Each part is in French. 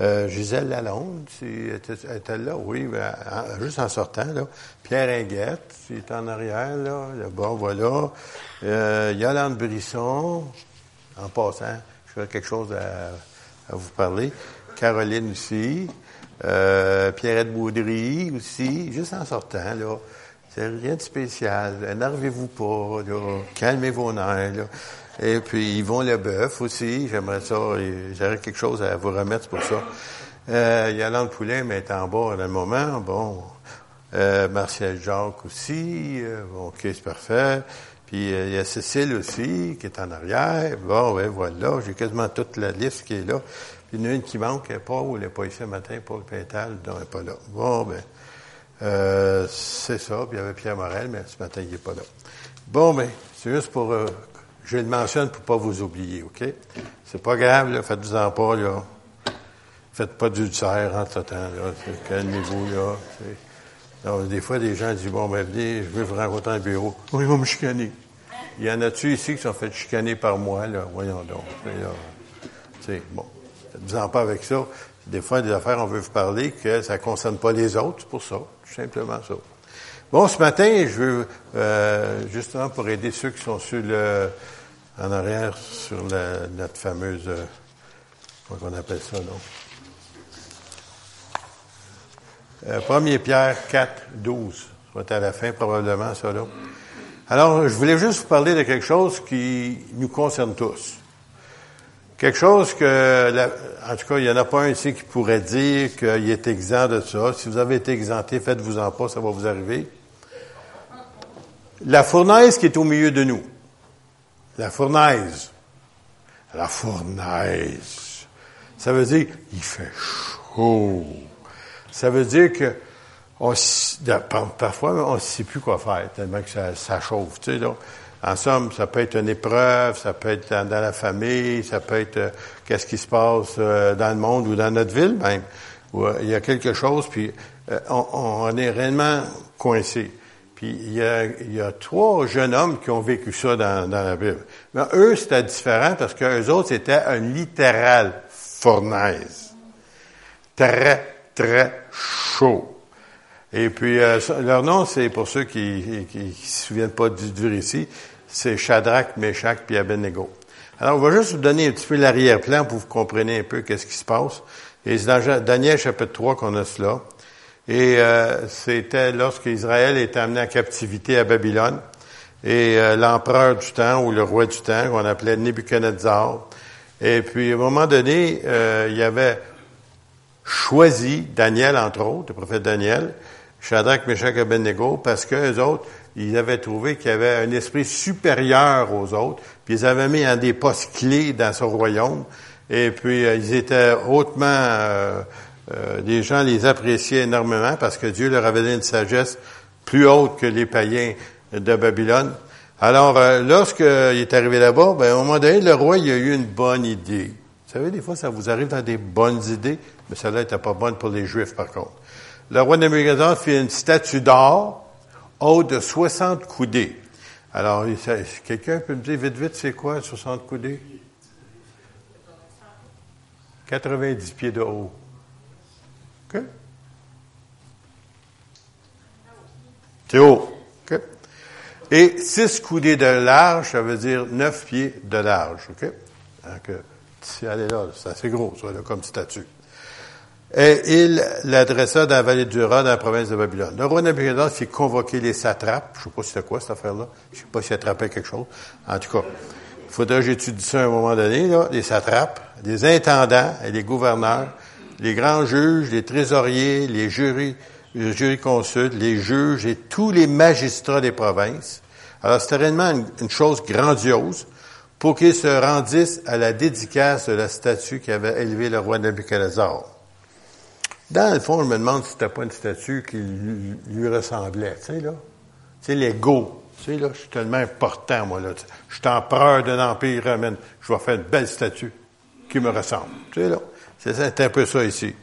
Euh, Gisèle Lalonde, était, là, oui, juste en sortant. Pierre Inguette, il est en arrière, là, là-bas, voilà. Euh, Yolande Brisson, en passant, je quelque chose à, vous parler. Caroline aussi. Euh, Pierrette Baudry aussi, juste en sortant, là. C'est rien de spécial. Énervez-vous pas, là. Calmez vos nerfs, là. Et puis Yvon Leboeuf aussi, j'aimerais ça, j'aurais quelque chose à vous remettre pour ça. Euh, Yolande Poulain mais est en bas dans le moment. Bon, euh, Martial Jacques aussi. Euh, OK, c'est parfait. Puis euh, il y a Cécile aussi qui est en arrière. Bon, ouais, voilà, j'ai quasiment toute la liste qui est là. Puis il y en a une qui manque, Paul, elle n'est pas ici ce matin, Paul Pintal, non, elle n'est pas là. Bon, ben, euh, c'est ça. Puis il y avait Pierre Morel, mais ce matin, il n'est pas là. Bon, ben, c'est juste pour je le mentionne pour pas vous oublier, OK? C'est pas grave, là, faites-vous-en pas, là. Faites pas d'ulcère en ce temps, là. Calmez-vous, là. Donc, des fois, des gens disent, bon, ben, venez, je veux vous rencontrer un bureau. Oui, ils vont me chicaner. Il y en a-tu ici qui sont fait chicaner par moi, là? Voyons donc. C'est bon. Faites-vous-en pas avec ça. Des fois, des affaires, on veut vous parler que ça concerne pas les autres, c'est pour ça. Tout simplement ça. Bon, ce matin, je veux, euh, justement, pour aider ceux qui sont sur le, en arrière sur la, notre fameuse, euh, comment on appelle ça, non? Euh, 1 Pierre 4, 12. Ça va être à la fin, probablement, ça, là. Alors, je voulais juste vous parler de quelque chose qui nous concerne tous. Quelque chose que, en tout cas, il n'y en a pas un ici qui pourrait dire qu'il est exempt de ça. Si vous avez été exempté, faites-vous-en pas, ça va vous arriver. La fournaise qui est au milieu de nous. La fournaise. La fournaise. Ça veut dire, il fait chaud. Ça veut dire que on, parfois, on ne sait plus quoi faire, tellement que ça, chauffe. Tu sais, là. En somme, ça peut être une épreuve, ça peut être dans, la famille, ça peut être euh, qu'est-ce qui se passe euh, dans le monde ou dans notre ville même. Où, euh, il y a quelque chose, puis on, est réellement coincé. Puis il y, a, il y a trois jeunes hommes qui ont vécu ça dans, dans la Bible. Mais eux, c'était différent parce qu'eux autres, c'était un littéral fournaise. Très, très chaud. Et puis, euh, leur nom, c'est pour ceux qui ne se souviennent pas du, du récit, c'est Shadrach, Meshach puis Abednego. Alors, on va juste vous donner un petit peu l'arrière-plan pour que vous compreniez un peu qu'est-ce qui se passe. Et c'est dans Daniel chapitre 3 qu'on a cela. Et euh, c'était lorsque Israël est amené en captivité à Babylone. Et euh, l'empereur du temps, ou le roi du temps, qu'on appelait Nebuchadnezzar. Et puis, à un moment donné, euh, il avait choisi Daniel, entre autres, le prophète Daniel, Shadrach, Meshach et Abednego, parce qu'eux autres, ils avaient trouvé qu'il y avait un esprit supérieur aux autres, puis ils avaient mis un des postes clés dans ce royaume, et puis ils étaient hautement euh, les gens les appréciaient énormément parce que Dieu leur avait donné une sagesse plus haute que les païens de Babylone. Alors, euh, lorsqu'il est arrivé là-bas, ben, au moment donné, le roi, il a eu une bonne idée. Vous savez, des fois, ça vous arrive dans des bonnes idées, mais celle-là n'était pas bonne pour les Juifs, par contre. Le roi Nebuchadnezzar fait une statue d'or haute de 60 coudées. Alors, quelqu'un peut me dire vite, vite, c'est quoi 60 coudées? 90 pieds de haut. OK? C'est haut. OK? Et six coudées de large, ça veut dire neuf pieds de large. OK? Donc, si elle est là, c'est assez gros, ça, là, comme statue. Et il l'adressa dans la vallée du Rhin, dans la province de Babylone. Le roi Nabucodonosor fit convoquer les satrapes. Je ne sais pas si c'était quoi, cette affaire-là. Je ne sais pas s'il attrapait quelque chose. En tout cas, il faudrait que j'étudie ça à un moment donné, là. Les satrapes, les intendants et les gouverneurs les grands juges, les trésoriers, les jurys, les jurisconsultes, les juges et tous les magistrats des provinces. Alors, c'était réellement une, chose grandiose pour qu'ils se rendissent à la dédicace de la statue qui avait élevé le roi Nebuchadnezzar. Dans le fond, je me demande si c'était pas une statue qui lui, ressemblait, tu sais, là. Tu sais, l'ego. Tu sais, là, je suis tellement important, moi, là. Je suis empereur d'un empire romain. Je vais faire une belle statue qui me ressemble. Tu sais, là. C'est un peu ça ici.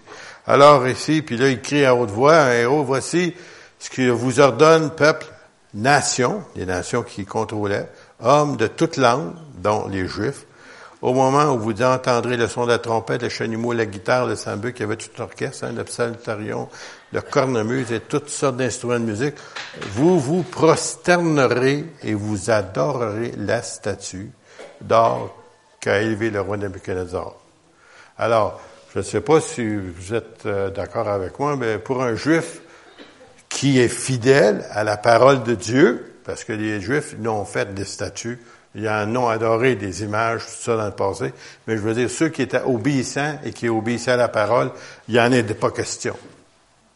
Alors ici, puis là, il crie à haute voix, un héros, voici ce que vous ordonne, peuple, nation, les nations qui contrôlaient, hommes de toute langue, dont les Juifs, au moment où vous entendrez le son de la trompette, le chalumeau, la guitare, le sambuc, il y avait tout l'orchestre, hein, le psaltarion, le cornemuse et toutes sortes d'instruments de musique, vous vous prosternerez et vous adorerez la statue d'or qu'a élevé le roi Nebuchadnezzar. Alors, je ne sais pas si vous êtes euh, d'accord avec moi, mais pour un juif qui est fidèle à la parole de Dieu, parce que les juifs n'ont fait des statues, ils en ont adoré des images, tout ça dans le passé, mais je veux dire, ceux qui étaient obéissants et qui obéissaient à la parole, il n'y en est pas question.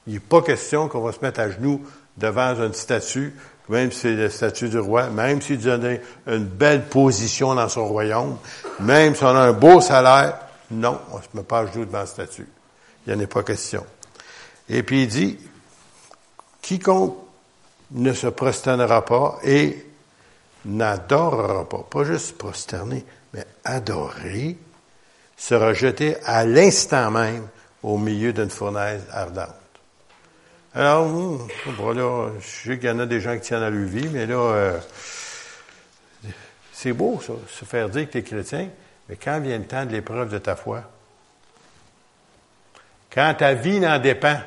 Il n'est pas question qu'on va se mettre à genoux devant une statue, même si c'est la statue du roi, même s'il donnait une belle position dans son royaume, même si on a un beau salaire, non, on ne se met pas à genoux devant la statue. Il n'y en est pas question. Et puis il dit, quiconque ne se prosternera pas et n'adorera pas, pas juste prosterner, mais adorer, sera jeté à l'instant même au milieu d'une fournaise ardente. Alors, voilà, je sais qu'il y en a des gens qui tiennent à vie, mais là, euh, c'est beau, ça, se faire dire que tu es chrétien, mais quand vient le temps de l'épreuve de ta foi, quand ta vie n'en dépend,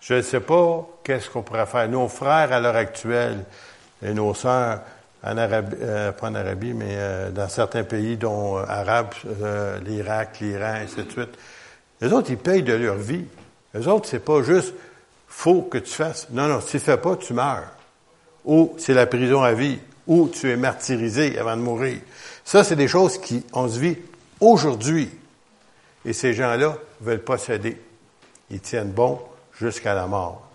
je ne sais pas qu'est-ce qu'on pourrait faire. Nos frères à l'heure actuelle et nos sœurs en Arabie, euh, pas en Arabie, mais euh, dans certains pays, dont arabes, l'Irak, l'Iran, ainsi de les autres, ils payent de leur vie. Les autres, c'est pas juste faut que tu fasses. Non, non, si tu fais pas, tu meurs. Ou c'est la prison à vie. Ou tu es martyrisé avant de mourir. Ça, c'est des choses qui, on se vit aujourd'hui. Et ces gens-là veulent pas céder. Ils tiennent bon jusqu'à la mort.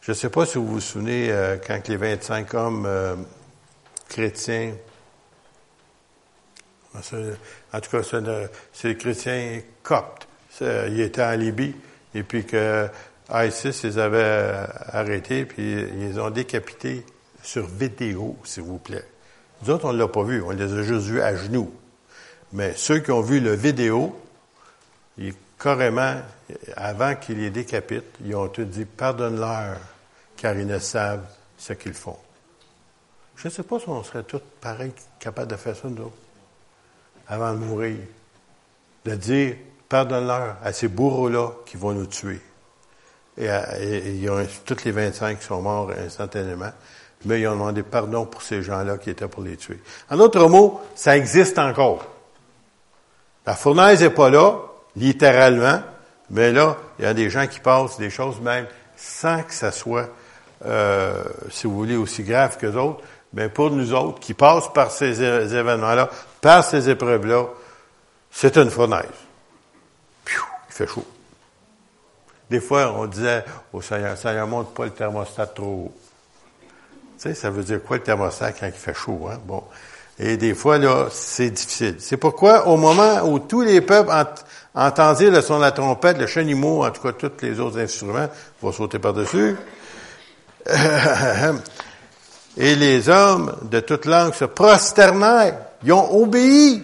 Je ne sais pas si vous vous souvenez euh, quand les 25 hommes euh, chrétiens, en tout cas, c'est les chrétiens coptes, ils étaient en Libye, et puis que ISIS les avait arrêtés, puis ils les ont décapités sur vidéo, s'il vous plaît. Nous autres, on ne l'a pas vu, on les a juste vus à genoux. Mais ceux qui ont vu le vidéo, ils, carrément, avant qu'ils les décapitent, ils ont tout dit pardonne-leur, car ils ne savent ce qu'ils font. Je ne sais pas si on serait tous pareils, capables de faire ça, nous avant de mourir. De dire pardonne-leur à ces bourreaux-là qui vont nous tuer. Et, et, et, toutes les 25 sont morts instantanément, mais ils ont demandé pardon pour ces gens-là qui étaient pour les tuer. En d'autres mots, ça existe encore. La fournaise n'est pas là, littéralement, mais là, il y a des gens qui passent des choses même sans que ça soit, euh, si vous voulez, aussi grave que d'autres. Mais pour nous autres, qui passent par ces événements-là, par ces épreuves-là, c'est une fournaise fait chaud. Des fois, on disait au Seigneur, Seigneur, monte pas le thermostat trop haut. Sais, ça veut dire quoi le thermostat quand il fait chaud, hein? Bon. Et des fois, là, c'est difficile. C'est pourquoi, au moment où tous les peuples entendirent le son de la trompette, le chenimo, en tout cas tous les autres instruments, vont sauter par-dessus. Et les hommes de toute langue se prosternèrent. Ils ont obéi.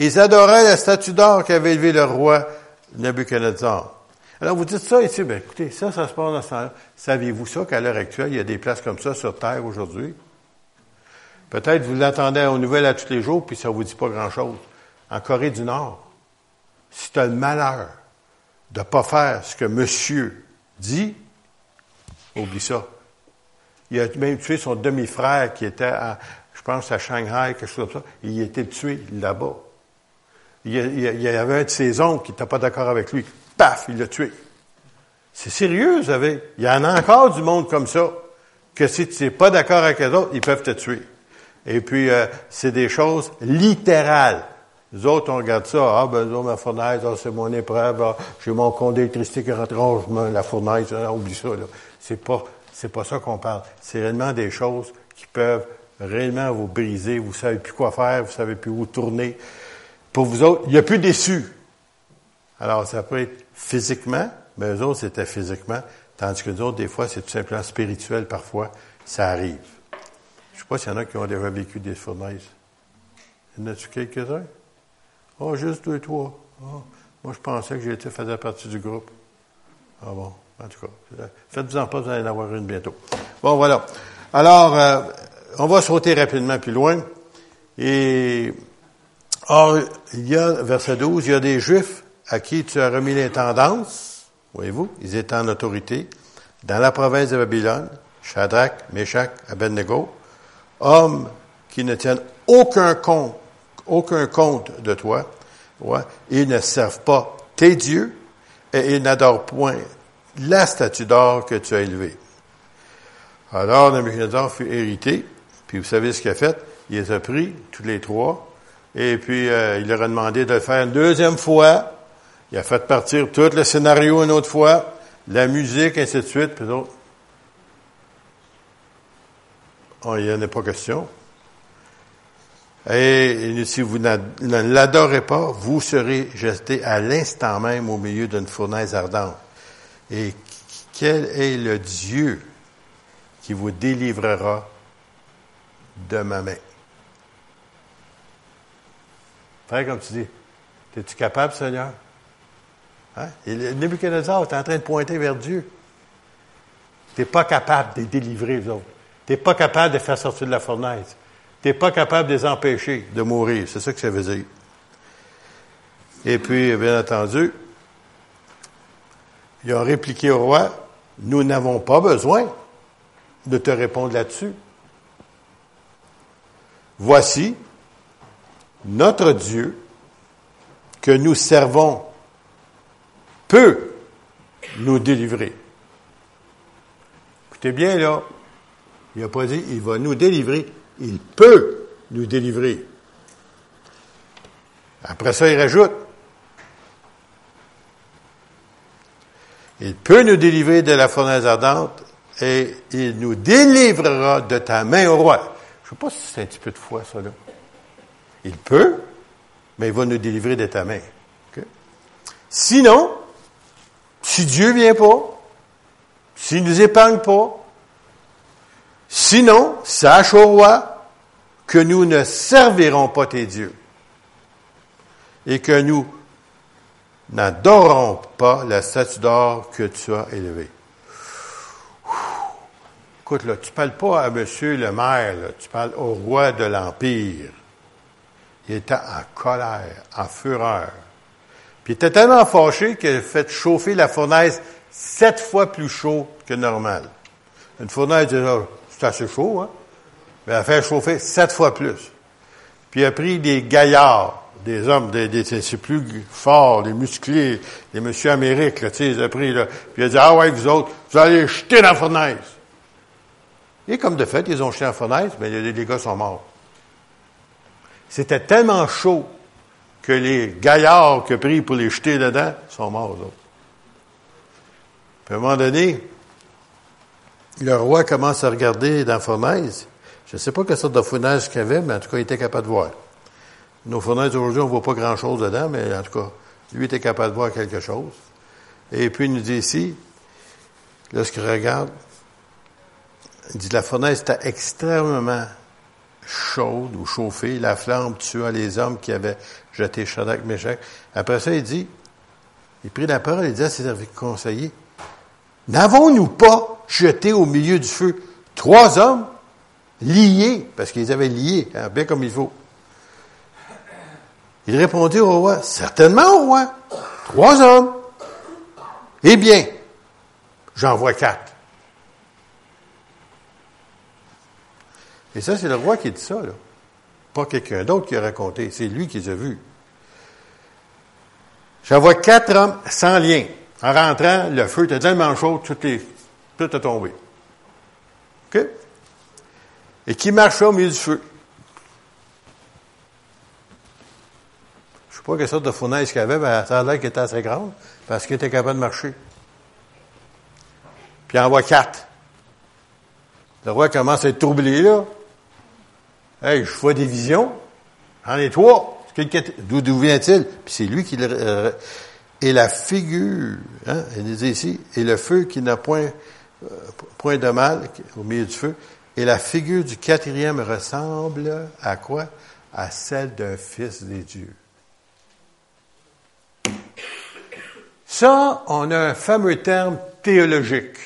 Ils adoraient la statue d'or qu'avait élevé le roi Nebuchadnezzar. Alors vous dites ça ici, ben écoutez, ça, ça se passe dans ce temps-là. Saviez-vous ça qu'à l'heure actuelle, il y a des places comme ça sur Terre aujourd'hui? Peut-être vous l'attendez aux nouvelles à tous les jours, puis ça vous dit pas grand-chose. En Corée du Nord, si tu as le malheur de ne pas faire ce que monsieur dit, oublie ça. Il a même tué son demi-frère qui était, à, je pense, à Shanghai, quelque chose comme ça. Il a été tué là-bas. Il y, avait un de ses oncles qui n'était pas d'accord avec lui. Paf, il l'a tué. C'est sérieux, vous savez. Il y en a encore du monde comme ça, que si tu n'es pas d'accord avec les autres, ils peuvent te tuer. Et puis, euh, c'est des choses littérales. Les autres, on regarde ça. Ah, ben, ma fournaise, ah, c'est mon épreuve. Ah, j'ai mon compte d'électricité qui rentre. Oh, la fournaise, ah, oublie ça. Là. C'est pas, c'est pas ça qu'on parle. C'est réellement des choses qui peuvent réellement vous briser. Vous savez plus quoi faire. Vous savez plus où tourner. Pour vous autres, il n'y a plus déçu. Alors, ça peut être physiquement, mais eux autres, c'était physiquement, tandis que nous autres, des fois, c'est tout simplement spirituel, parfois, ça arrive. Je ne sais pas s'il y en a qui ont déjà vécu des fournaises. Y en a-tu quelques-uns? Oh, juste deux, trois. Oh, moi, je pensais que j'étais faisais partie du groupe. Ah bon, en tout cas. Faites-vous-en pas, vous allez en avoir une bientôt. Bon, voilà. Alors, euh, on va sauter rapidement plus loin. Et Or, il y a, verset 12, il y a des Juifs à qui tu as remis l'intendance, voyez-vous, ils étaient en autorité, dans la province de Babylone, Shadrach, Meshach, Abednego, hommes qui ne tiennent aucun compte, aucun compte de toi, ouais, ils ne servent pas tes dieux et ils n'adorent point la statue d'or que tu as élevée. Alors, Nebuchadnezzar fut hérité, puis vous savez ce qu'il a fait? Il les a pris, tous les trois, et puis euh, il leur a demandé de le faire une deuxième fois. Il a fait partir tout le scénario une autre fois, la musique, ainsi de suite, puis d'autres. Oh, il n'y en a pas question. Et, si vous ne l'adorez pas, vous serez jeté à l'instant même au milieu d'une fournaise ardente. Et quel est le Dieu qui vous délivrera de ma main? Frère, comme tu dis, es-tu capable, Seigneur? Hein? Et Nebuchadnezzar est en train de pointer vers Dieu. Tu n'es pas capable de les délivrer, vous autres. Tu n'es pas capable de faire sortir de la fournaise. Tu n'es pas capable de les empêcher de mourir. C'est ça que ça veut dire. Et puis, bien entendu, il a répliqué au roi, nous n'avons pas besoin de te répondre là-dessus. Voici notre Dieu que nous servons peut nous délivrer. Écoutez bien là, il n'a pas dit il va nous délivrer, il peut nous délivrer. Après ça, il rajoute, il peut nous délivrer de la fournaise ardente et il nous délivrera de ta main au roi. Je ne sais pas si c'est un petit peu de foi, ça, là. Il peut, mais il va nous délivrer de ta main. Sinon, si Dieu vient pas, s'il nous épargne pas, sinon, sache au roi que nous ne servirons pas tes dieux et que nous n'adorons pas la statue d'or que tu as élevée. Écoute, là, tu parles pas à monsieur le maire, tu parles au roi de l'Empire. Il était en colère, en fureur. Puis il était tellement fâché qu'il a fait chauffer la fournaise sept fois plus chaud que normal. Une fournaise, c'est assez chaud, hein? Mais elle a fait chauffer sept fois plus. Puis il a pris des gaillards, des hommes, des, des c'est plus forts, des musclés, des monsieur Amérique, là, tu sais, il a pris, là. Puis il a dit, ah ouais, vous autres, vous allez jeter la fournaise. Et comme de fait, ils ont jeté la fournaise, mais les, les gars sont morts. C'était tellement chaud que les gaillards que pris pour les jeter dedans sont morts, eux autres. Puis à un moment donné, le roi commence à regarder dans la fournaise. Je ne sais pas quelle sorte de fournaise qu'il y avait, mais en tout cas, il était capable de voir. Nos fournaises aujourd'hui, on ne voit pas grand-chose dedans, mais en tout cas, lui était capable de voir quelque chose. Et puis, il nous dit ici, lorsqu'il regarde, il dit, la fournaise était extrêmement chaude ou chauffée, la flamme tua les hommes qui avaient jeté Shadrach, Meshach. Après ça, il dit, il prit la parole et dit à ses conseillers, n'avons-nous pas jeté au milieu du feu trois hommes liés, parce qu'ils avaient lié, hein, bien comme il faut. Il répondit au roi, certainement au roi, trois hommes. Eh bien, j'en vois quatre. Et ça, c'est le roi qui dit ça, là. Pas quelqu'un d'autre qui a raconté. C'est lui qui les a vus. J'en vois quatre hommes sans lien. En rentrant, le feu était tellement chaud, tout, tout est tombé. OK? Et qui marchait au milieu du feu? Je sais pas quelle sorte de fournaise qu'il avait, mais ça a l'air qu'il était assez grande, parce qu'il était capable de marcher. Puis il en voit quatre. Le roi commence à être troublé, là. Hey, je vois des visions. J'en ai trois. D'où vient-il? Puis c'est lui qui le... Euh, et la figure, hein, il disait ici, et le feu qui n'a point, euh, point de mal au milieu du feu, et la figure du quatrième ressemble à quoi? À celle d'un fils des dieux. Ça, on a un fameux terme théologique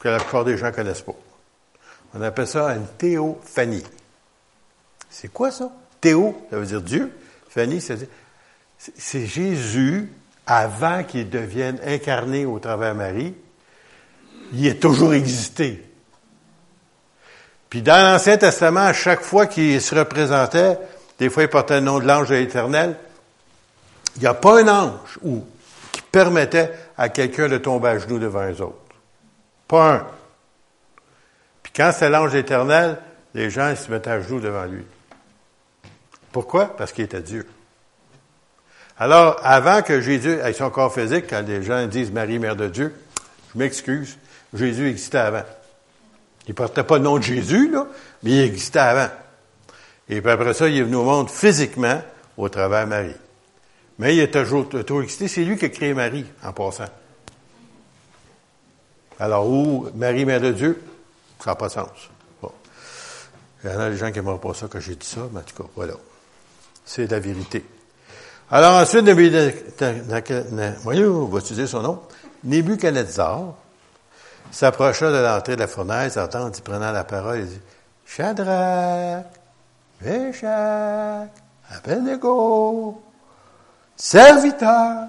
que la plupart des gens connaissent pas. On appelle ça une théophanie. C'est quoi ça? Théo, ça veut dire Dieu. Fanny, c'est Jésus avant qu'il devienne incarné au travers Marie. Il a toujours existé. Puis dans l'Ancien Testament, à chaque fois qu'il se représentait, des fois il portait le nom de l'ange de l'Éternel, il n'y a pas un ange qui permettait à quelqu'un de tomber à genoux devant les autres. Pas un. Quand c'est l'ange éternel, les gens se mettaient à genoux devant lui. Pourquoi? Parce qu'il était Dieu. Alors, avant que Jésus ait son corps physique, quand les gens disent Marie, Mère de Dieu, je m'excuse, Jésus existait avant. Il portait pas le nom de Jésus, là, mais il existait avant. Et puis après ça, il est venu au monde physiquement au travers Marie. Mais il est toujours, toujours existé. C'est lui qui a créé Marie, en passant. Alors, où Marie, Mère de Dieu, ça n'a pas de sens. Bon. Il y en a des gens qui n'aimeraient pas ça que j'ai dit ça, mais en tout cas, voilà. C'est la vérité. Alors ensuite, voyons, on va utiliser son nom, Nebuchadnezzar s'approcha de l'entrée de la fournaise, entend, il prenant la parole, il dit, Shadrach, Meshach, Abednego, serviteur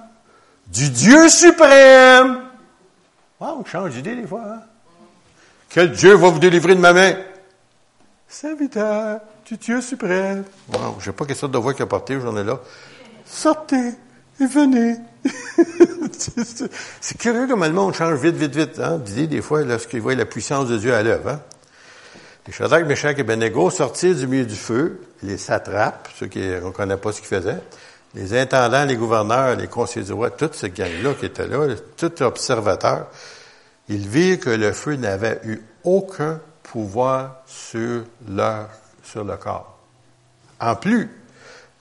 du Dieu suprême. Wow, on change d'idée des fois. Hein? Quel Dieu va vous délivrer de ma main? Serviteur du Dieu suprême. Wow, je sais pas quelle sorte de voix qu'il a porté j'en ai là. Sortez et venez. c'est curieux comme le monde change vite, vite, vite. Hein? des fois, lorsqu'il voit la puissance de Dieu à l'œuvre. Hein? Les Shadrach, Meshach et Benego sortirent du milieu du feu, les satrapes, ceux qui ne connaissent pas ce qu'ils faisaient, les intendants, les gouverneurs, les conseillers du roi, toute cette gang-là qui était là, tout observateur, ils virent que le feu n'avait eu aucun pouvoir sur leur, sur le corps. En plus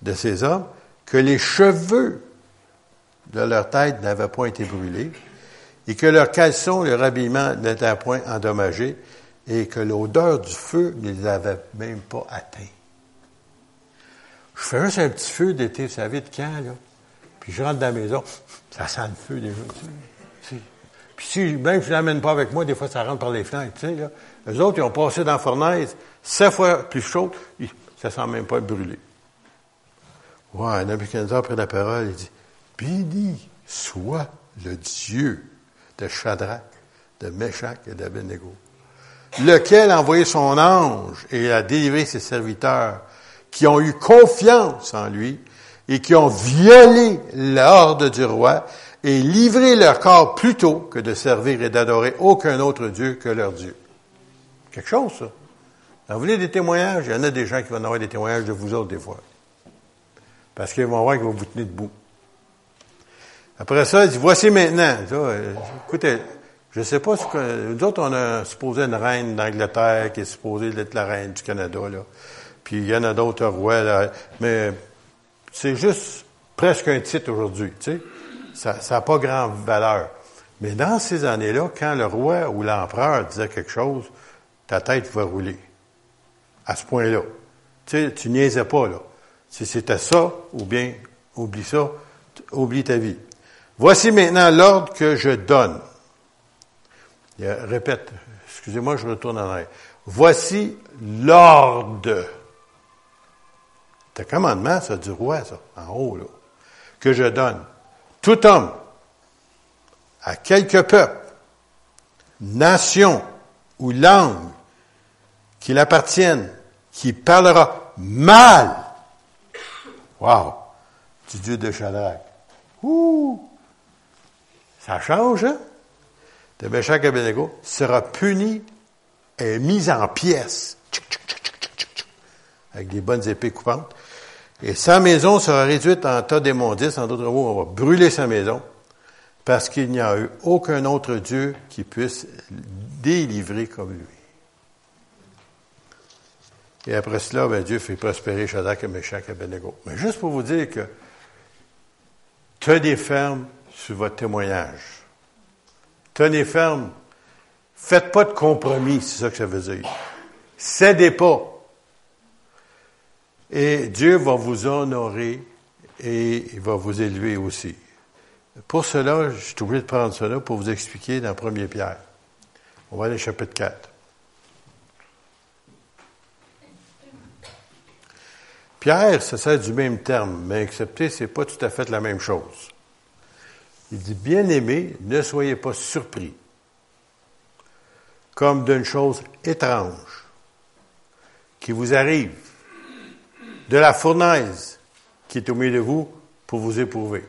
de ces hommes, que les cheveux de leur tête n'avaient point été brûlés, et que leurs caleçons, leur habillement n'étaient point endommagés, et que l'odeur du feu ne les avait même pas atteints. Je fais juste un petit feu d'été, vous savez de quand, là? Puis je rentre dans la maison, ça sent le feu déjà. Puis si, même si je l'amène pas avec moi, des fois ça rentre par les flancs, tu sais, là. Les autres, ils ont passé dans la fournaise, sept fois plus chaud, ça sent même pas brûler. Ouais, Nebuchadnezzar pris la parole, il dit, béni soit le Dieu de Shadrach, de Meshach et d'Abednego, lequel a envoyé son ange et a délivré ses serviteurs qui ont eu confiance en lui et qui ont violé l'ordre du roi et livré leur corps plutôt que de servir et d'adorer aucun autre Dieu que leur Dieu. Quelque chose, ça. vous voulez des témoignages? Il y en a des gens qui vont avoir des témoignages de vous autres des fois. Parce qu'ils vont voir qu'ils vont vous tenir debout. Après ça, il dit, voici maintenant. Écoutez, je sais pas ce que... Nous autres, on a supposé une reine d'Angleterre qui est supposée être la reine du Canada, là. Puis il y en a d'autres rois, là. Mais c'est juste presque un titre aujourd'hui, tu sais. Ça n'a pas grande valeur. Mais dans ces années-là, quand le roi ou l'empereur disait quelque chose, ta tête va rouler. À ce point-là. Tu sais, tu niaisais pas, là. Si c'était ça, ou bien, oublie ça, oublie ta vie. Voici maintenant l'ordre que je donne. répète, excusez-moi, je retourne en arrière. Voici l'ordre. C'est un commandement, ça, du roi, ça, en haut, là, que je donne. Tout homme, à quelque peuple, nation ou langue qu'il appartienne, qui parlera mal, wow, du Dieu de Shadrach. Ouh! Ça change, hein? De Meshach Abednego sera puni et mis en pièces. Avec des bonnes épées coupantes. Et sa maison sera réduite en tas d'immondices. En d'autres mots, on va brûler sa maison. Parce qu'il n'y a eu aucun autre Dieu qui puisse délivrer comme lui. Et après cela, ben, Dieu fait prospérer Shadrach et Meshach et Abednego. Mais juste pour vous dire que tenez ferme sur votre témoignage. Tenez ferme. Faites pas de compromis, c'est ça que ça veut dire. Cédez pas. Et Dieu va vous honorer et il va vous élever aussi. Pour cela, je suis obligé de prendre cela pour vous expliquer dans 1 Pierre. On va aller au chapitre 4. Pierre ça sert du même terme, mais accepter, c'est pas tout à fait la même chose. Il dit, bien aimé, ne soyez pas surpris, comme d'une chose étrange qui vous arrive, de la fournaise qui est au milieu de vous pour vous éprouver.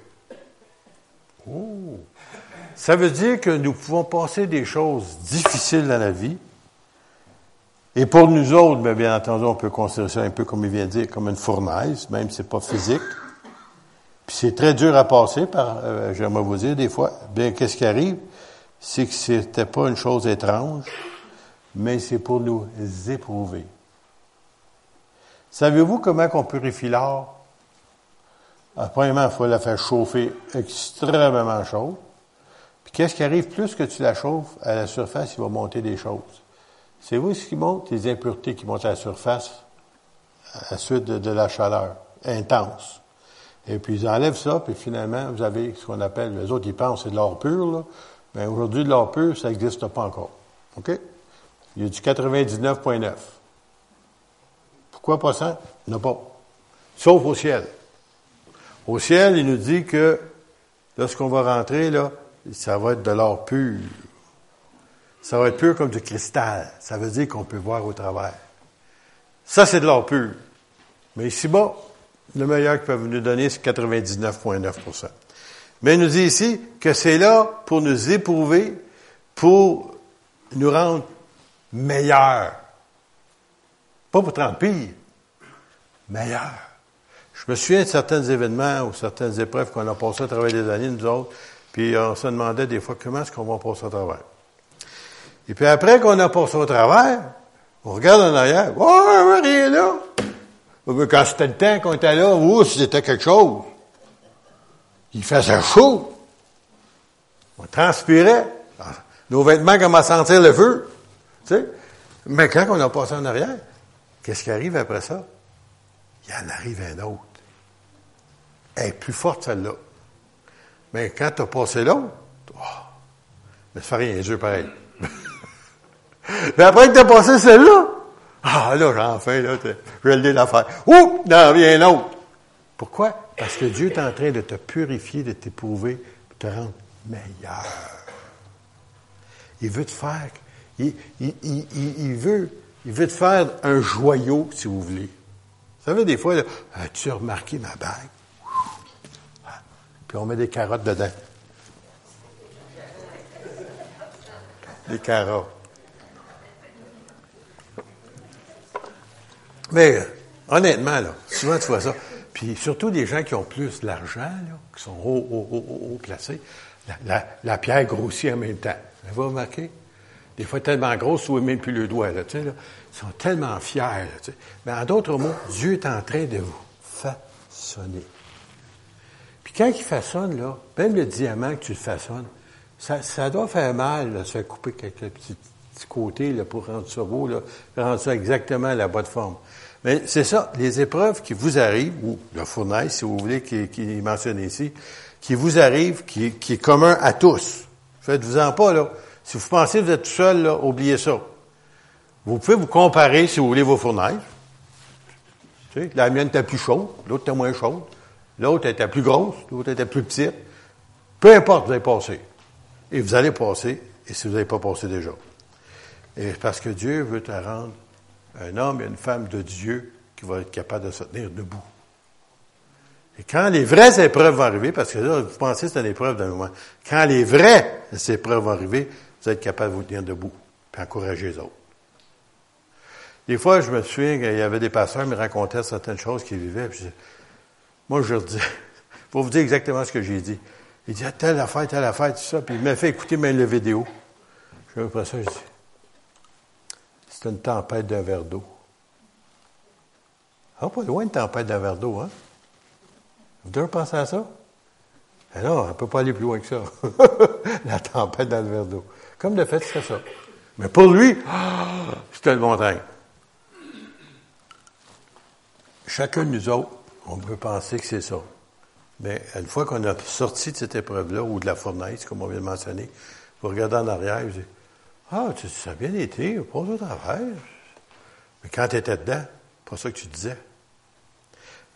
Oh. Ça veut dire que nous pouvons passer des choses difficiles dans la vie. Et pour nous autres, bien, bien entendu, on peut considérer ça un peu comme il vient de dire, comme une fournaise, même si c'est pas physique. Puis c'est très dur à passer par, euh, j'aimerais vous dire, des fois, bien, qu'est-ce qui arrive? C'est que c'était pas une chose étrange, mais c'est pour nous éprouver. Savez-vous comment on purifie l'or? premièrement, il faut la faire chauffer extrêmement chaud. Puis qu'est-ce qui arrive? Plus que tu la chauffes, à la surface, il va monter des choses. C'est vous ce qui monte? Les impuretés qui montent à la surface à la suite de, la chaleur intense. Et puis ils enlèvent ça, puis finalement, vous avez ce qu'on appelle, les autres, ils pensent c'est de l'or pur, là. Mais aujourd'hui, de l'or pur, ça n'existe pas encore. OK? Il y a du 99,9. Pourquoi pas ça? Il n'y pas. Sauf au ciel. Au ciel, il nous dit que lorsqu'on va rentrer, là, ça va être de l'or pur. Ça va être pur comme du cristal. Ça veut dire qu'on peut voir au travers. Ça, c'est de l'or pur. Mais ici-bas, le meilleur qu'il peut nous donner, c'est 99,9% Mais il nous dit ici que c'est là pour nous éprouver, pour nous rendre meilleurs. Pas pour te rendre pire, meilleurs. Je me souviens de certains événements ou certaines épreuves qu'on a passées à travers des années, nous autres, puis on se demandait des fois comment est-ce qu'on va passer au travers. Et puis après qu'on a passé au travers, on regarde en arrière, oh, rien là. Quand c'était le temps qu'on était là, ouh, c'était quelque chose. Il faisait chaud. On transpirait. Nos vêtements commençaient à sentir le feu. Tu sais? Mais quand on a passé en arrière, qu'est-ce qui arrive après ça? Il en arrive un autre. Elle est plus forte, celle-là. Mais quand tu as passé l'autre, oh, mais ça fait rien, Dieu pareil. mais après que tu as passé celle-là, ah là, j'ai enfin, là, je vais l'affaire. Ouh, non, vient un autre. Pourquoi? Parce que Dieu est en train de te purifier, de t'éprouver, de te rendre meilleur. Il veut te faire, il, veut, il veut te faire un joyau, si vous voulez. Savez, des fois, as-tu remarqué ma bague? Puis on met des carottes dedans. Des carottes. Mais honnêtement, là, souvent tu vois ça. Puis surtout des gens qui ont plus d'argent, qui sont haut, haut, haut, haut placés, la, pierre grossit en même temps. Vous remarquez? Des fois tellement grosse, vous même plus le doigt. Là. Ils sont tellement fiers. Mais en d'autres mots, Dieu est en train de vous façonner. Puis quand il façonne, là, même le diamant que tu le façonnes, ça, doit faire mal, là, se faire couper quelques petits, petits côtés là, pour rendre ça beau, rendre ça exactement à la bonne forme. Mais c'est ça, les épreuves qui vous arrivent, ou le fournaise, si vous voulez, qui, est mentionné ici, qui vous arrivent, qui, qui est commun à tous. Faites-vous-en pas, là. Si vous pensez que vous êtes tout seul, là, oubliez ça. Vous pouvez vous comparer, si vous voulez, vos fournaises. Tu sais, la mienne était plus chaude, l'autre était moins chaude. L'autre était plus grosse, l'autre était plus petite. Peu importe, vous allez passer. Et vous allez passer, et si vous n'avez pas passé déjà. Et parce que Dieu veut te rendre un homme et une femme de Dieu qui va être capable de se tenir debout. Et quand les vraies épreuves vont arriver, parce que là, vous pensez que c'est une épreuve d'un moment, quand les vraies épreuves vont arriver, vous êtes capable de vous tenir debout, puis encourager les autres. Des fois, je me souviens qu'il y avait des pasteurs qui me racontaient certaines choses qu'ils vivaient, puis moi, je leur dis, pour vous dire exactement ce que j'ai dit. Il dit, telle affaire, telle affaire, tout ça. Puis il m'a fait écouter même la vidéo. Je après ça, je dis, c'est une tempête d'un verre d'eau. Ah, pas loin une tempête d'un verre d'eau, hein? Vous devez penser à ça? Alors, on ne peut pas aller plus loin que ça. la tempête dans le verre d'eau. Comme de fait, c'est ça. Mais pour lui, c'était le montagne. Chacun de nous autres, on peut penser que c'est ça. Mais une fois qu'on a sorti de cette épreuve-là, ou de la fournaise, comme on vient de mentionner, vous regardez en arrière, vous dites, ah, ça a bien été, pas au travers. Mais quand tu étais dedans, pas ça que tu disais.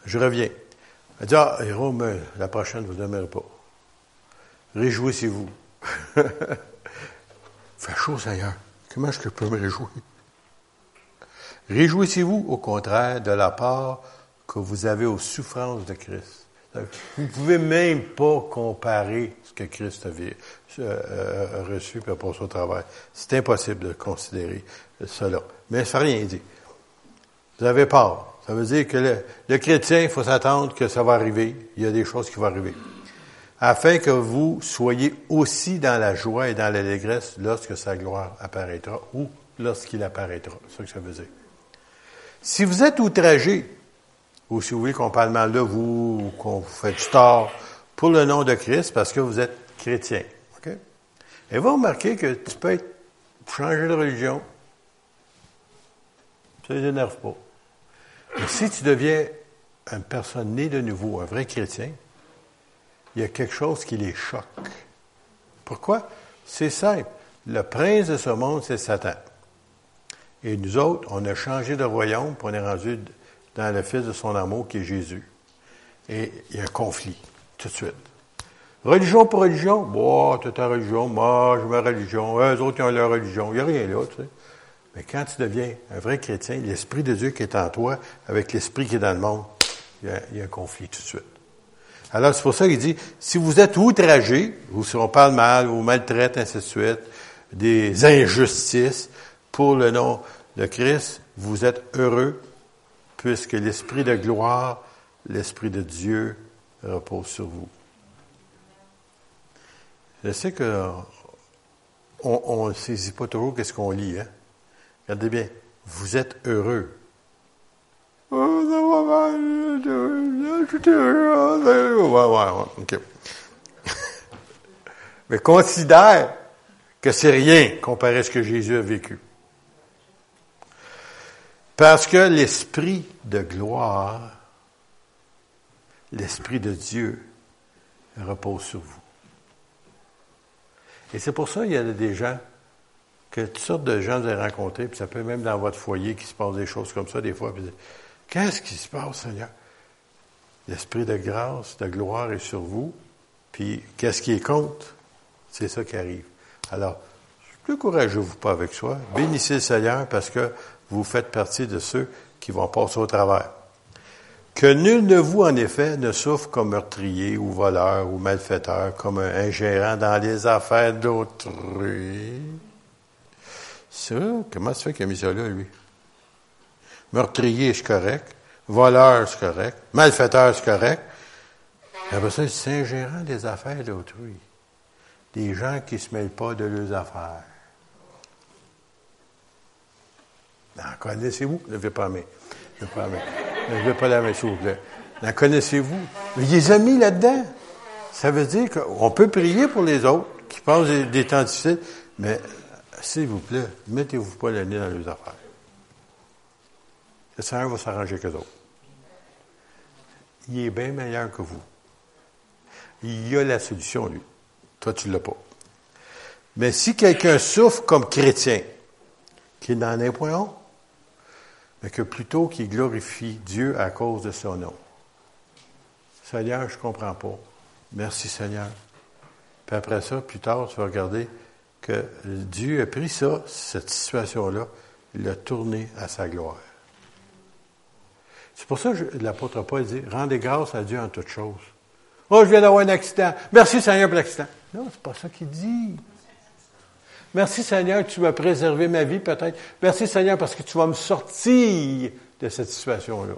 Je reviens. Elle dit, ah, Jérôme, la prochaine, vous ne pas. Réjouissez-vous. fait chaud, Seigneur. Comment est-ce que je peux me réjouir? Réjouissez-vous, au contraire, de la part que vous avez aux souffrances de Christ. Vous ne pouvez même pas comparer ce que Christ avait euh, reçu pour son travail. C'est impossible de considérer cela. Mais ça n'a rien dit. Vous avez peur. Ça veut dire que le, le chrétien, il faut s'attendre que ça va arriver. Il y a des choses qui vont arriver. Afin que vous soyez aussi dans la joie et dans l'allégresse lorsque sa gloire apparaîtra ou lorsqu'il apparaîtra. C'est ça que ça veut dire. Si vous êtes outragé, ou si vous voulez qu'on parle mal de vous, ou qu'on vous fait du tort, pour le nom de Christ, parce que vous êtes chrétien. Et vous remarquez que tu peux être, changer de religion. Ça ne les énerve pas. Mais si tu deviens une personne née de nouveau, un vrai chrétien, il y a quelque chose qui les choque. Pourquoi? C'est simple. Le prince de ce monde, c'est Satan. Et nous autres, on a changé de royaume, puis on est rendu dans le fils de son amour qui est Jésus. Et il y a un conflit, tout de suite. Religion pour religion, bon, tu ta religion, moi, j'ai ma religion, eux autres, ils ont leur religion. Il n'y a rien là, tu sais. Mais quand tu deviens un vrai chrétien, l'Esprit de Dieu qui est en toi, avec l'Esprit qui est dans le monde, il y a, un conflit tout de suite. Alors, c'est pour ça qu'il dit, si vous êtes outragés, ou si on parle mal, ou maltraite, ainsi de suite, des injustices, pour le nom de Christ, vous êtes heureux puisque l'Esprit de gloire, l'Esprit de Dieu repose sur vous. Je sais que on ne saisit pas toujours qu'est-ce qu'on lit. Hein? Regardez bien, vous êtes heureux. Mais considère que c'est rien comparé à ce que Jésus a vécu. Parce que l'Esprit de gloire, l'Esprit de Dieu repose sur vous. Et c'est pour ça qu'il y a des gens, que toutes sortes de gens vous avez rencontrés, puis ça peut même dans votre foyer qui se passe des choses comme ça des fois. Qu'est-ce qui se passe, Seigneur? L'Esprit de grâce, de gloire est sur vous, puis qu'est-ce qui est contre? C'est ça qui arrive. Alors, plus courageux-vous pas avec soi. Bénissez le Seigneur parce que vous faites partie de ceux qui vont passer au travers. Que nul de vous, en effet, ne souffre comme meurtrier ou voleur ou malfaiteur, comme un ingérant dans les affaires d'autrui. Ça, comment ça fait qu'il a mis ça là, lui? Meurtrier, c'est correct. Voleur, c'est correct. Malfaiteur, c'est correct. Après ça, c'est ingérant des affaires d'autrui. Des gens qui ne se mêlent pas de leurs affaires. En connaissez-vous? Ne vais pas mais. Ne pas Ne vais pas la main, s'il vous plaît. En connaissez-vous? Mais il les a mis là-dedans. Ça veut dire qu'on peut prier pour les autres qui passent des, temps difficiles, mais s'il vous plaît, mettez-vous pas le nez dans les affaires. Le Seigneur va s'arranger que d'autres. Il est bien meilleur que vous. Il a la solution, lui. Toi, tu ne l'as pas. Mais si quelqu'un souffre comme chrétien, qui n'en est point honte, mais que plutôt qu'il glorifie Dieu à cause de son nom. Seigneur, je ne comprends pas. Merci Seigneur. Puis après ça, plus tard, tu vas regarder que Dieu a pris ça, cette situation-là, il l'a tourné à sa gloire. C'est pour ça que l'apôtre Paul dit Rendez grâce à Dieu en toutes choses. Oh, je viens d'avoir un accident. Merci Seigneur pour l'accident. Non, c'est pas ça qu'il dit. Merci Seigneur que tu m'as préservé ma vie peut-être. Merci Seigneur parce que tu vas me sortir de cette situation-là.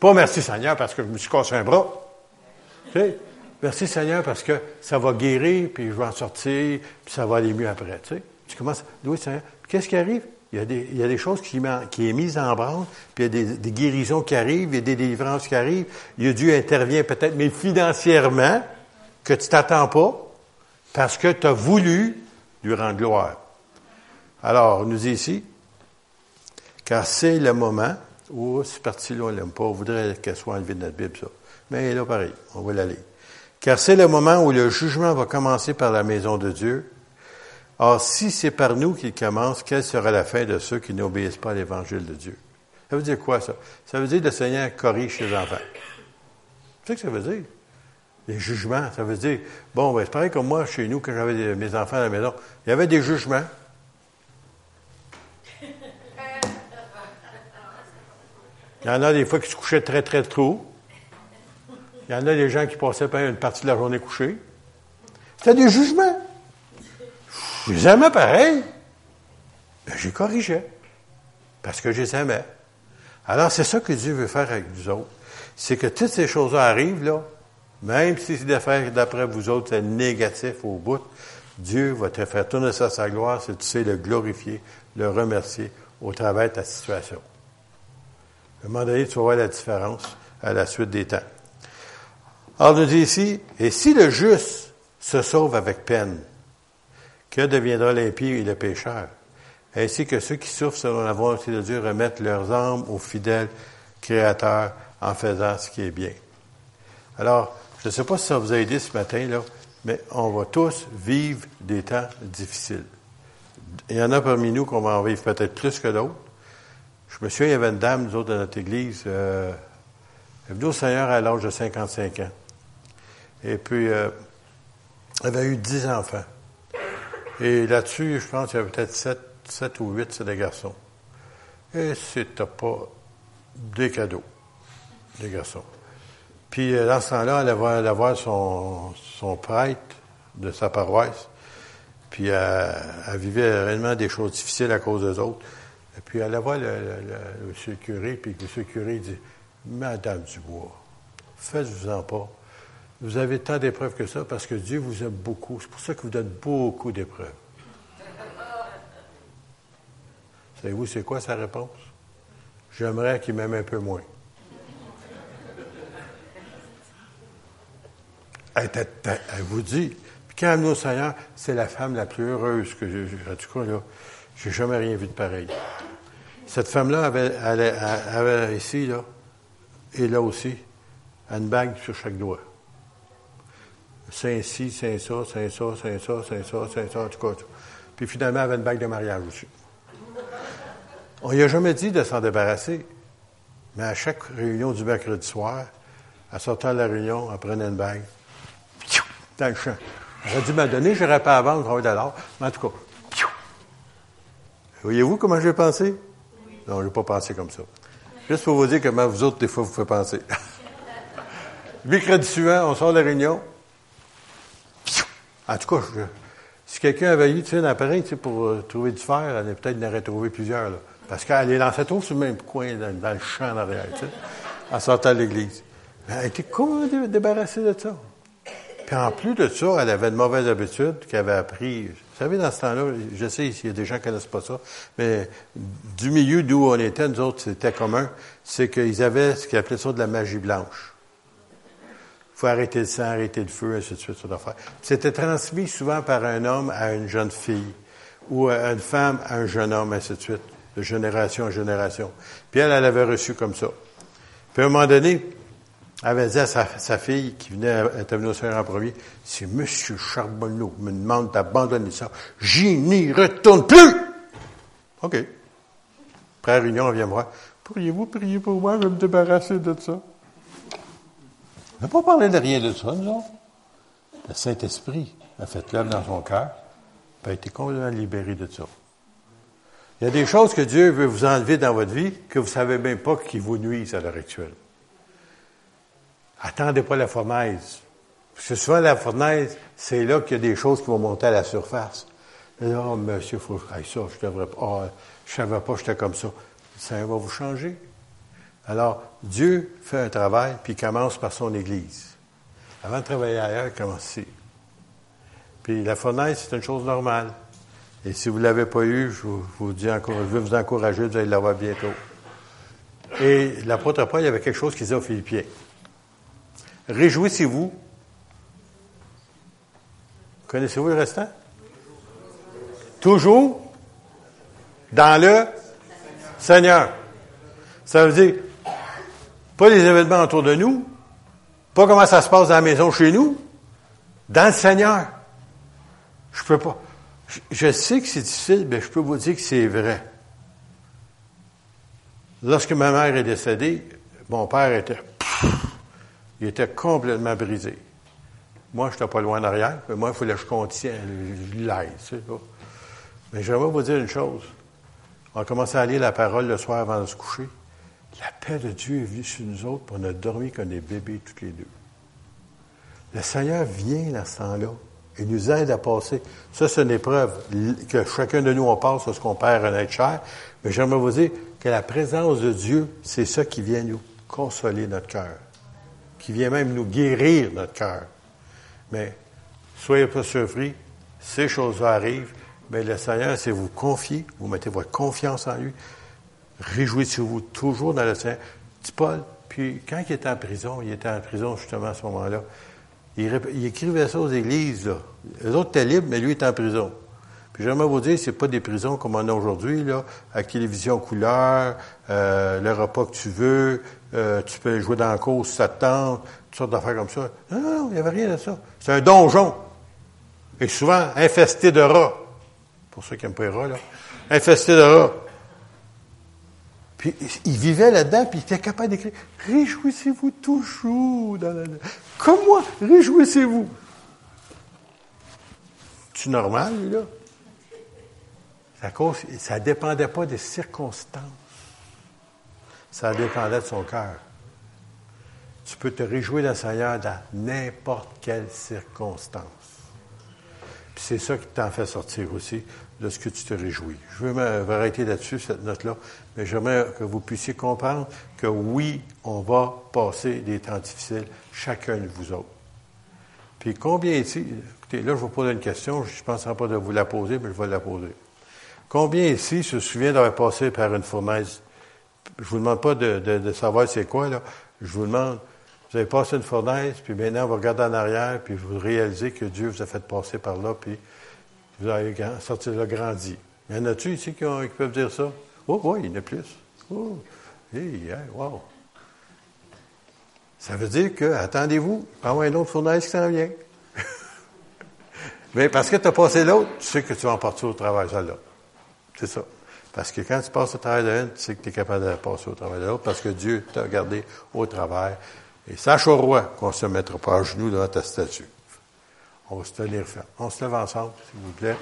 Pas merci Seigneur parce que je me suis cassé un bras. Merci Seigneur parce que ça va guérir, puis je vais en sortir, puis ça va aller mieux après. Tu, sais? tu commences, oui Seigneur, qu'est-ce qui arrive? Il y, a des, choses qui, qui est mises en branle, puis il y a des, guérisons qui arrivent, il y a des délivrances qui arrivent. Il y a Dieu intervient peut-être, mais financièrement, que tu t'attends pas, parce que tu as voulu lui rendre gloire. Alors, on nous dit ici, car c'est le moment où, cette partie-là, on l'aime pas, on voudrait qu'elle soit enlevée de notre Bible, ça. Mais là, pareil, on va l'aller. Car c'est le moment où le jugement va commencer par la maison de Dieu. Or, si c'est par nous qu'il commence, quelle sera la fin de ceux qui n'obéissent pas à l'évangile de Dieu? Ça veut dire quoi, ça? Ça veut dire le Seigneur corrige ses enfants. C'est ce que ça veut dire. Les jugements, ça veut dire, bon, ben, c'est pareil comme moi, chez nous, quand j'avais mes enfants à la maison, il y avait des jugements. Il y en a des fois qui se couchaient très, très tôt. Il y en a des gens qui passaient pas une partie de la journée couchée. C'était des jugements. Je les aimais pareil. Ben, j'ai corrigé. Parce que je les aimais. Alors, c'est ça que Dieu veut faire avec nous autres. C'est que toutes ces choses-là arrivent, là, même si d'après vous autres, c'est négatif au bout, Dieu va te faire tourner ça à sa gloire, c'est tu sais le glorifier, le remercier au travers de ta situation. À un moment donné, tu vas voir la différence à la suite des temps. Alors, nous dit ici, et si le juste se sauve avec peine, que deviendra l'impie et le pécheur? Ainsi que ceux qui souffrent selon la volonté de Dieu remettent leurs âmes au fidèle Créateur en faisant ce qui est bien. Alors, je ne sais pas si ça vous a aidé ce matin, là, mais on va tous vivre des temps difficiles. Il y en a parmi nous qu'on va en vivre peut-être plus que d'autres. Je me souviens, il y avait une dame, nous autres, dans notre église, euh, elle est venue au Seigneur à l'âge de 55 ans. Et puis, euh, elle avait eu 10 enfants. Et là-dessus, je pense qu'il y avait peut-être 7, 7 ou 8, c'est des garçons. Et c'était pas des cadeaux, des garçons. Puis, euh, dans ce temps-là, elle allait voir, son, son prêtre de sa paroisse. Puis, elle, elle, vivait réellement des choses difficiles à cause des autres. Et puis, elle allait voir le, le, monsieur le curé, puis le le curé dit, Madame Dubois, faites-vous-en pas. Vous avez tant d'épreuves que ça parce que Dieu vous aime beaucoup. C'est pour ça qu'il vous donne beaucoup d'épreuves. Savez-vous, c'est quoi sa réponse? J'aimerais qu'il m'aime un peu moins. Elle, vous dit, quand au Seigneur, c'est la femme la plus heureuse que j'ai. En tout cas, là, j'ai jamais rien vu de pareil. Cette femme-là avait, avait, ici, là, et là aussi, une bague sur chaque doigt. Saint-ci, Saint-ça, Saint-ça, Saint-ça, Saint-ça, Saint-ça, en tout cas. Puis finalement, elle avait une bague de mariage aussi. On lui a jamais dit de s'en débarrasser. Mais à chaque réunion du mercredi soir, à sortant de la réunion, elle prenait une bague. Dans le champ. Elle aurait dû m'en donner, je n'irais pas à vendre, de l'or. Mais en tout cas, voyez-vous comment j'ai pensé? Non, je n'ai pas pensé comme ça. Juste pour vous dire comment vous autres, des fois, vous faites penser. mercredi suivant, on sort de la réunion. En tout cas, si quelqu'un avait eu un appareil pour euh, trouver du fer, elle peut-être en aurait trouvé plusieurs. Là. Parce qu'elle est cette eau sur le même coin, dans, le champ derrière, tu sais, en sortant de l'église. Elle était comment débarrassée de ça? Puis en plus de ça, elle avait de mauvaises habitudes qu'elle avait appris. Vous savez, dans ce temps-là, je sais, il y a des gens qui ne connaissent pas ça, mais du milieu d'où on était, nous autres, c'était commun, c'est qu'ils avaient ce qu'ils appelaient ça de la magie blanche. Faut arrêter le sang, arrêter le feu, ainsi de suite, ça faire. C'était transmis souvent par un homme à une jeune fille, ou une femme à un jeune homme, ainsi de suite de génération en génération. Puis elle, elle avait reçu comme ça. Puis à un moment donné, elle avait dit à sa, fille qui venait, était venue au Seigneur en premier, si M. Charbonneau me demande d'abandonner ça, j'y n'y retourne plus! OK. Après la réunion, on vient me voir. Pourriez-vous prier pour moi, je vais me débarrasser de ça? On n'a pas parlé de rien de ça, nous autres. Le Saint-Esprit a fait l'œuvre dans son cœur, puis a été complètement libéré de ça. Il y a des choses que Dieu veut vous enlever dans votre vie que vous ne savez même pas qui vous nuisent à l'heure actuelle. Attendez pas la fournaise. Parce que souvent, la fournaise, c'est là qu'il y a des choses qui vont monter à la surface. Oh, monsieur, faut que ça, je devrais pas. Oh, je savais pas, j'étais comme ça. Ça va vous changer. Alors, Dieu fait un travail, puis il commence par son Église. Avant de travailler ailleurs, il commence ici. Puis la fournaise, c'est une chose normale. Et si vous ne l'avez pas eu, je vous, dis encore, je veux vous encourager, vous allez l'avoir bientôt. Et l'apôtre Paul, il y avait quelque chose qu'il disait aux Philippiens. Réjouissez-vous. Connaissez-vous le restant? Toujours dans le Seigneur. Ça veut dire, pas les événements autour de nous, pas comment ça se passe dans la maison chez nous, dans le Seigneur. Je peux pas. Je sais que c'est difficile, mais je peux vous dire que c'est vrai. Lorsque ma mère est décédée, mon père était, il était complètement brisé. Moi, je n'étais pas loin derrière, mais moi, il fallait que je contienne, je l'aide, Mais j'aimerais vous dire une chose. On a commencé à lire la parole le soir avant de se coucher. La paix de Dieu est venue sur nous autres, pour on a dormi comme des bébés toutes les deux. Le Seigneur vient dans ce temps-là et nous aide à passer. Ça, c'est une épreuve que chacun de nous, on passe lorsqu'on perd un être cher. Mais j'aimerais vous dire que la présence de Dieu, c'est ça qui vient nous consoler notre cœur, qui vient même nous guérir notre cœur. Mais soyez pas surpris, ces choses-là arrivent, mais le Seigneur, c'est vous confier, vous mettez votre confiance en lui, réjouissez-vous toujours dans le Seigneur. Dit Paul, puis quand il était en prison, il était en prison justement à ce moment-là, il, écrivait ça aux églises. Là. Les autres étaient libres, mais lui était en prison. Puis j'aimerais vous dire, c'est pas des prisons comme on a aujourd'hui, là, avec télévision couleur, euh, le repas que tu veux, euh, tu peux jouer dans la course, ça te tente, toutes sortes d'affaires comme ça. Non, non, il n'y avait rien de ça. C'est un donjon. Et souvent infesté de rats. Pour ceux qui n'aiment pas les rats, là. Infesté de rats. Puis il vivait là-dedans, puis il était capable d'écrire Réjouissez-vous toujours dans la. Comme moi, réjouissez-vous. C'est normal, là? Ça ne dépendait pas des circonstances. Ça dépendait de son cœur. Tu peux te réjouir dans le Seigneur dans n'importe quelle circonstance. Puis c'est ça qui t'en fait sortir aussi de ce que tu te réjouis. Je veux m'arrêter là-dessus, cette note-là, mais j'aimerais que vous puissiez comprendre que oui, on va passer des temps difficiles, chacun de vous autres. Puis combien ici, écoutez, là, je vous pose une question, je ne penserai pas de vous la poser, mais je vais la poser. Combien ici se souvient d'avoir passé par une fournaise? Je vous demande pas de, de savoir c'est quoi, là. Je vous demande, vous avez passé une fournaise, puis maintenant vous regardez en arrière, puis vous réalisez que Dieu vous a fait passer par là, puis vous avez sorti là grandi. Y en a-tu ici qui, peuvent dire ça? Oh, oui, il y en a plus. Oh, wow. Ça veut dire que, attendez-vous, pas avoir une autre fournaise qui s'en vient. Mais parce que tu as passé l'autre, tu sais que tu vas en partir au travail, celle-là. C'est ça. Parce que quand tu passes au travail de l'une, tu sais que tu es capable de passer au travail de l'autre parce que Dieu t'a gardé au travail. Et sache au roi qu'on ne se mettra pas à genoux devant ta statue. On va se tenir. On se lève ensemble, s'il vous plaît.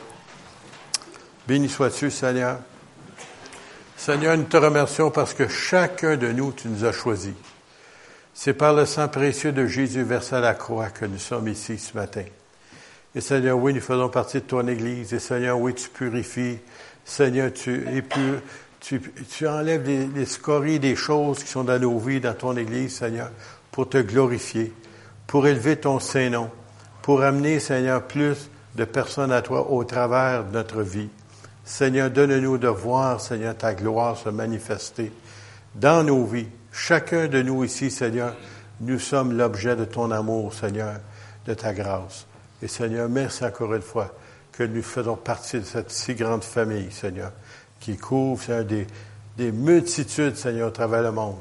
Béni sois-tu, Seigneur. Seigneur, nous te remercions parce que chacun de nous, tu nous as choisis. C'est par le sang précieux de Jésus versé à la croix que nous sommes ici ce matin. Et Seigneur, oui, nous faisons partie de ton Église. Et Seigneur, oui, tu purifies. Seigneur, tu, enlèves les, les scories des choses qui sont dans nos vies, dans ton Église, Seigneur, pour te glorifier, pour élever ton Saint-Nom pour amener, Seigneur, plus de personnes à toi au travers de notre vie. Seigneur, donne-nous de voir, Seigneur, ta gloire se manifester dans nos vies. Chacun de nous ici, Seigneur, nous sommes l'objet de ton amour, Seigneur, de ta grâce. Et Seigneur, merci encore une fois que nous faisons partie de cette si grande famille, Seigneur, qui couvre, Seigneur, des, des multitudes, Seigneur, au travers le monde.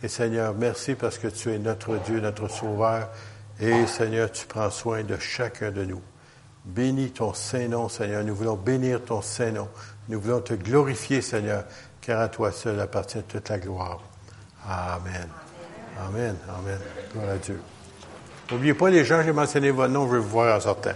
Et Seigneur, merci parce que tu es notre Dieu, notre Sauveur, et Seigneur, tu prends soin de chacun de nous. Bénis ton Saint-Nom, Seigneur. Nous voulons bénir ton Saint-Nom. Nous voulons te glorifier, Seigneur, car à toi seul appartient toute la gloire. Amen. Amen. Amen. Gloire à Dieu. N'oubliez pas les gens, j'ai mentionné votre nom, je vais vous voir en sortant.